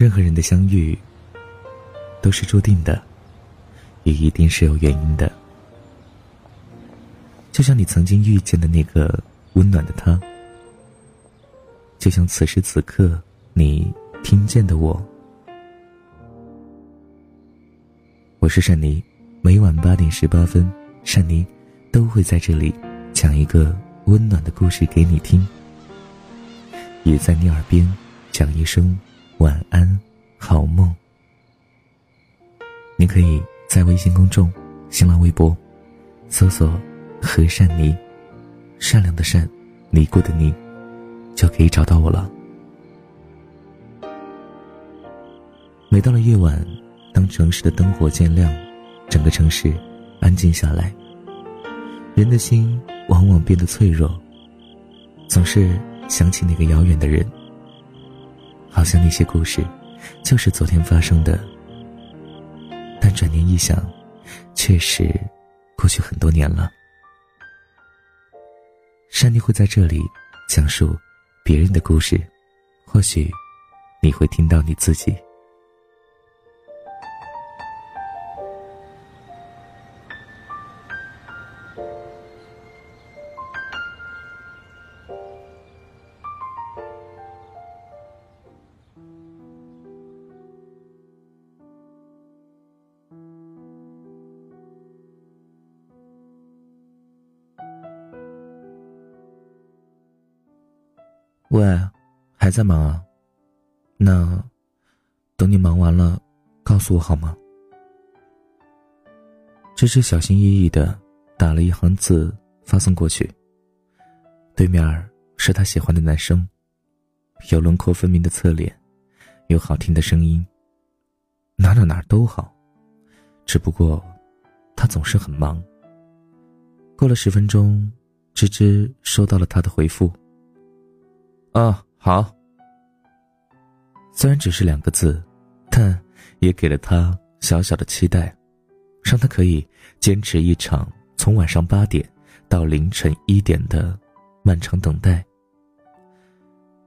任何人的相遇都是注定的，也一定是有原因的。就像你曾经遇见的那个温暖的他，就像此时此刻你听见的我。我是善妮，每晚八点十八分，善妮都会在这里讲一个温暖的故事给你听，也在你耳边讲一声晚安，好梦。你可以在微信公众、新浪微博搜索。和善妮，善良的善，尼姑的尼，就可以找到我了。每到了夜晚，当城市的灯火渐亮，整个城市安静下来，人的心往往变得脆弱，总是想起那个遥远的人，好像那些故事就是昨天发生的，但转念一想，确实过去很多年了。珊妮会在这里讲述别人的故事，或许你会听到你自己。喂，还在忙啊？那等你忙完了，告诉我好吗？芝芝小心翼翼的打了一行字发送过去。对面是他喜欢的男生，有轮廓分明的侧脸，有好听的声音，哪哪哪都好，只不过他总是很忙。过了十分钟，芝芝收到了他的回复。啊，好。虽然只是两个字，但也给了他小小的期待，让他可以坚持一场从晚上八点到凌晨一点的漫长等待。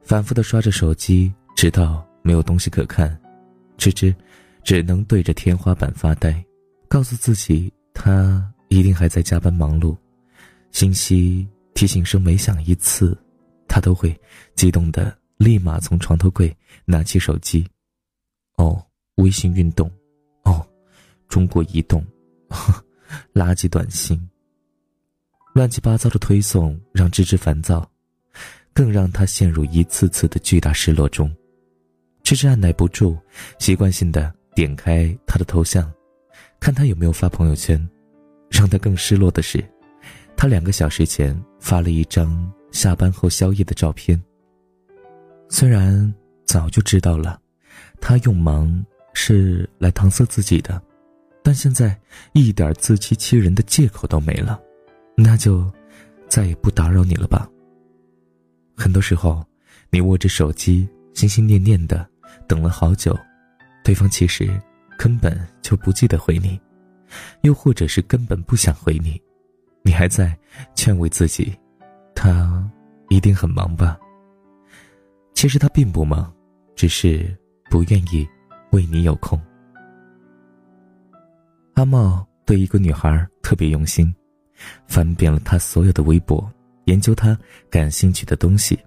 反复的刷着手机，直到没有东西可看，芝芝只能对着天花板发呆，告诉自己他一定还在加班忙碌。信息提醒声每响一次。他都会激动的，立马从床头柜拿起手机，哦，微信运动，哦，中国移动，垃圾短信，乱七八糟的推送让芝芝烦躁，更让他陷入一次次的巨大失落中。芝芝按耐不住，习惯性的点开他的头像，看他有没有发朋友圈。让他更失落的是，他两个小时前发了一张。下班后宵夜的照片。虽然早就知道了，他用忙是来搪塞自己的，但现在一点自欺欺人的借口都没了，那就再也不打扰你了吧。很多时候，你握着手机，心心念念的等了好久，对方其实根本就不记得回你，又或者是根本不想回你，你还在劝慰自己。他一定很忙吧？其实他并不忙，只是不愿意为你有空。阿茂对一个女孩特别用心，翻遍了她所有的微博，研究她感兴趣的东西，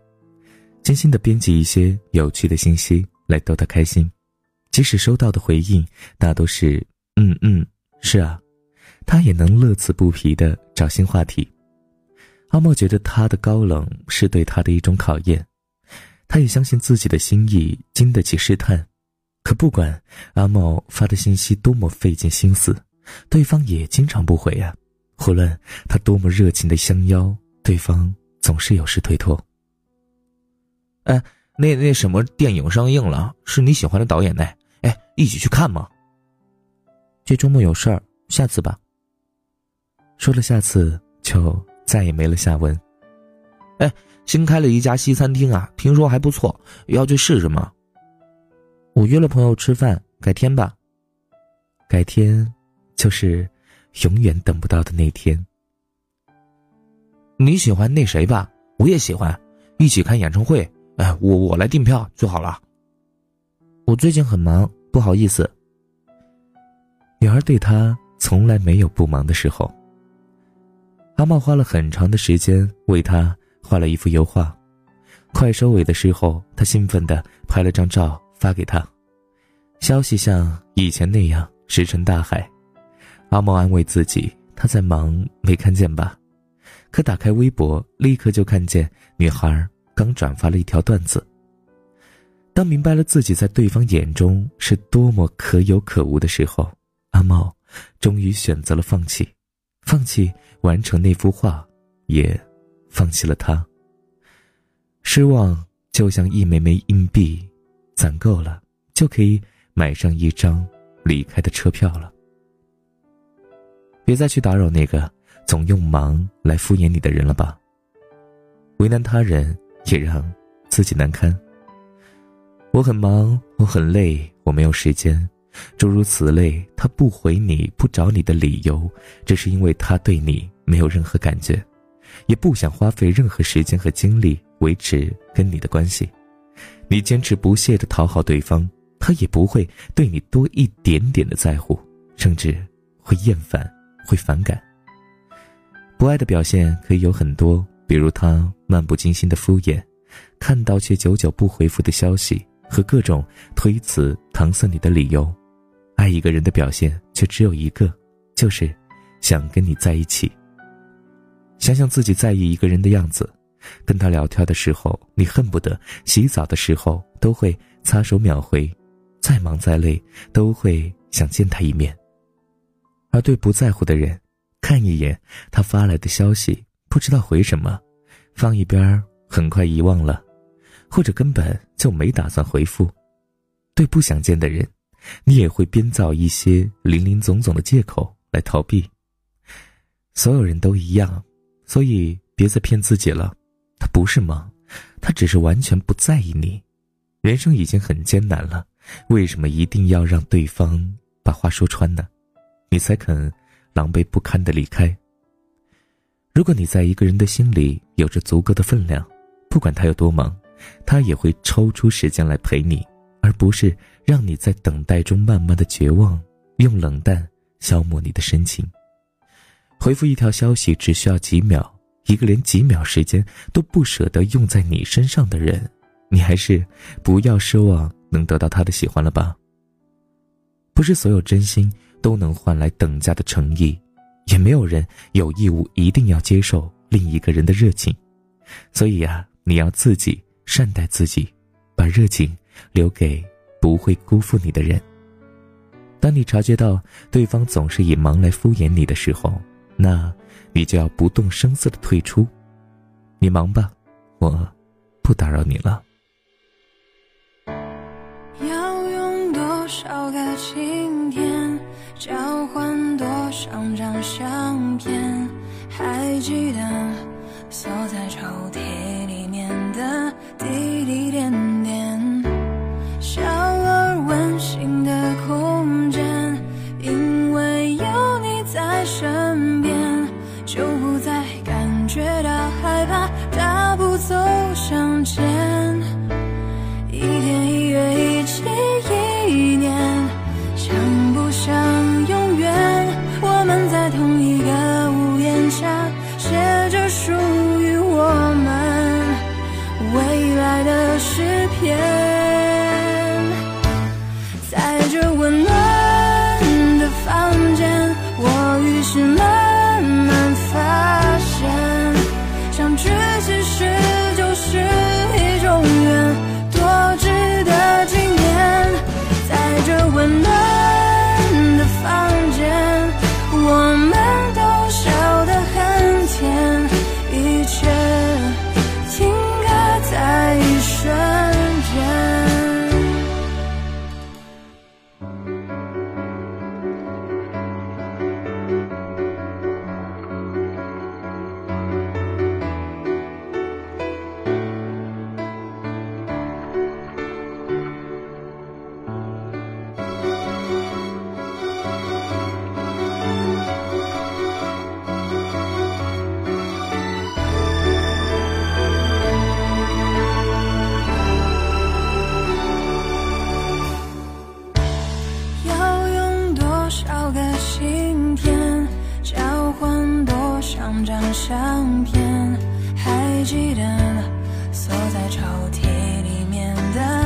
精心的编辑一些有趣的信息来逗她开心。即使收到的回应大都是“嗯嗯，是啊”，他也能乐此不疲的找新话题。阿茂觉得他的高冷是对他的一种考验，他也相信自己的心意经得起试探。可不管阿茂发的信息多么费尽心思，对方也经常不回啊。无论他多么热情的相邀，对方总是有事推脱。哎，那那什么电影上映了，是你喜欢的导演呢？哎，一起去看吗？这周末有事儿，下次吧。说了下次就。再也没了下文。哎，新开了一家西餐厅啊，听说还不错，要去试试吗？我约了朋友吃饭，改天吧。改天，就是永远等不到的那天。你喜欢那谁吧？我也喜欢，一起看演唱会。哎，我我来订票就好了。我最近很忙，不好意思。女孩对他从来没有不忙的时候。阿茂花了很长的时间为他画了一幅油画，快收尾的时候，他兴奋地拍了张照发给他，消息像以前那样石沉大海。阿茂安慰自己，他在忙，没看见吧？可打开微博，立刻就看见女孩刚转发了一条段子。当明白了自己在对方眼中是多么可有可无的时候，阿茂终于选择了放弃，放弃。完成那幅画，也放弃了他。失望就像一枚枚硬币，攒够了就可以买上一张离开的车票了。别再去打扰那个总用忙来敷衍你的人了吧。为难他人，也让自己难堪。我很忙，我很累，我没有时间。诸如此类，他不回你不找你的理由，只是因为他对你没有任何感觉，也不想花费任何时间和精力维持跟你的关系。你坚持不懈的讨好对方，他也不会对你多一点点的在乎，甚至会厌烦，会反感。不爱的表现可以有很多，比如他漫不经心的敷衍，看到却久久不回复的消息，和各种推辞搪塞你的理由。爱一个人的表现却只有一个，就是想跟你在一起。想想自己在意一个人的样子，跟他聊天的时候，你恨不得洗澡的时候都会擦手秒回，再忙再累都会想见他一面。而对不在乎的人，看一眼他发来的消息，不知道回什么，放一边很快遗忘了，或者根本就没打算回复。对不想见的人。你也会编造一些林林总总的借口来逃避。所有人都一样，所以别再骗自己了。他不是忙，他只是完全不在意你。人生已经很艰难了，为什么一定要让对方把话说穿呢？你才肯狼狈不堪的离开。如果你在一个人的心里有着足够的分量，不管他有多忙，他也会抽出时间来陪你。而不是让你在等待中慢慢的绝望，用冷淡消磨你的深情。回复一条消息只需要几秒，一个连几秒时间都不舍得用在你身上的人，你还是不要奢望能得到他的喜欢了吧。不是所有真心都能换来等价的诚意，也没有人有义务一定要接受另一个人的热情。所以呀，你要自己善待自己，把热情。留给不会辜负你的人。当你察觉到对方总是以忙来敷衍你的时候，那你就要不动声色的退出。你忙吧，我不打扰你了。要用多少个晴天交换多少张相片？还记得锁在抽屉里面的滴滴点。Yeah. 少个晴天交换多少张相片还记得锁在抽屉里面的